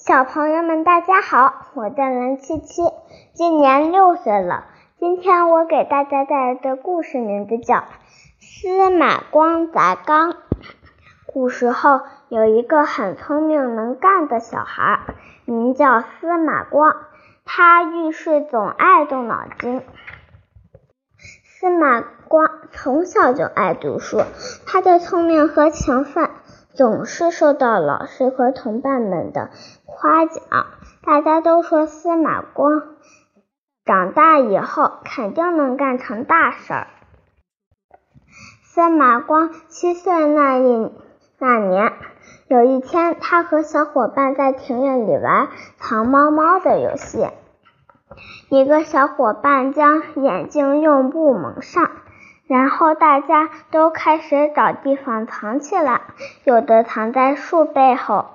小朋友们，大家好，我叫蓝七七，今年六岁了。今天我给大家带来的故事名字叫《司马光砸缸》。古时候有一个很聪明能干的小孩，名叫司马光，他遇事总爱动脑筋。司马光从小就爱读书，他的聪明和勤奋。总是受到老师和同伴们的夸奖，大家都说司马光长大以后肯定能干成大事儿。司马光七岁那一那年，有一天，他和小伙伴在庭院里玩藏猫猫的游戏，一个小伙伴将眼睛用布蒙上。然后大家都开始找地方藏起来，有的藏在树背后，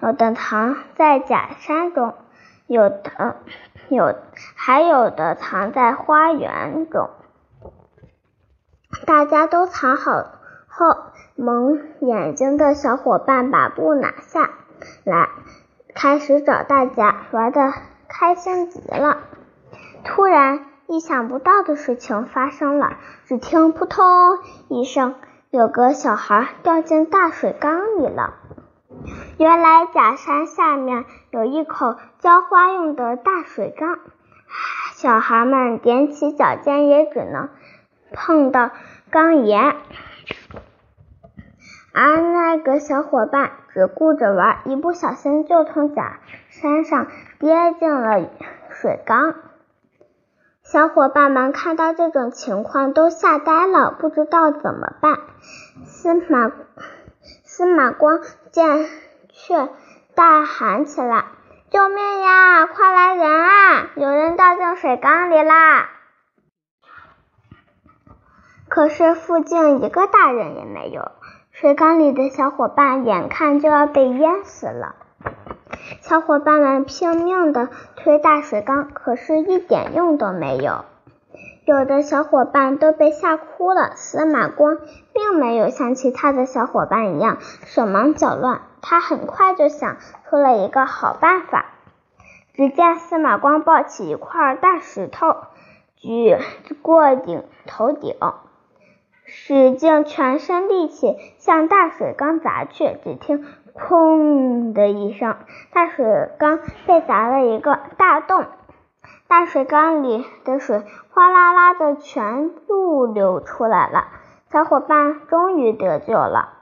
有的藏在假山中，有的有还有的藏在花园中。大家都藏好后，蒙眼睛的小伙伴把布拿下来，开始找大家，玩的开心极了。突然。意想不到的事情发生了，只听扑通一声，有个小孩掉进大水缸里了。原来假山下面有一口浇花用的大水缸，小孩们踮起脚尖也只能碰到缸沿，而那个小伙伴只顾着玩，一不小心就从假山上跌进了水缸。小伙伴们看到这种情况都吓呆了，不知道怎么办。司马司马光见却大喊起来：“救命呀！快来人啊！有人掉进水缸里啦！”可是附近一个大人也没有，水缸里的小伙伴眼看就要被淹死了。小伙伴们拼命的推大水缸，可是一点用都没有。有的小伙伴都被吓哭了。司马光并没有像其他的小伙伴一样手忙脚乱，他很快就想出了一个好办法。只见司马光抱起一块大石头，举过顶头顶，使尽全身力气向大水缸砸去。只听。砰的一声，大水缸被砸了一个大洞，大水缸里的水哗啦啦的全部流出来了。小伙伴终于得救了。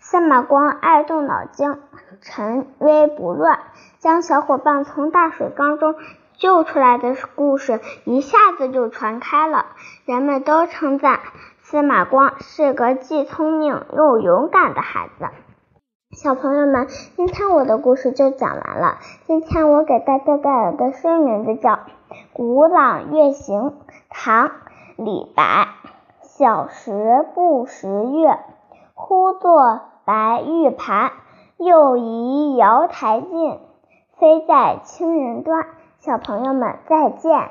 司马光爱动脑筋，沉危不乱，将小伙伴从大水缸中救出来的故事一下子就传开了，人们都称赞司马光是个既聪明又勇敢的孩子。小朋友们，今天我的故事就讲完了。今天我给大家带来的诗名字叫《古朗月行》，唐·李白。小时不识月，呼作白玉盘。又疑瑶台镜，飞在青云端。小朋友们，再见。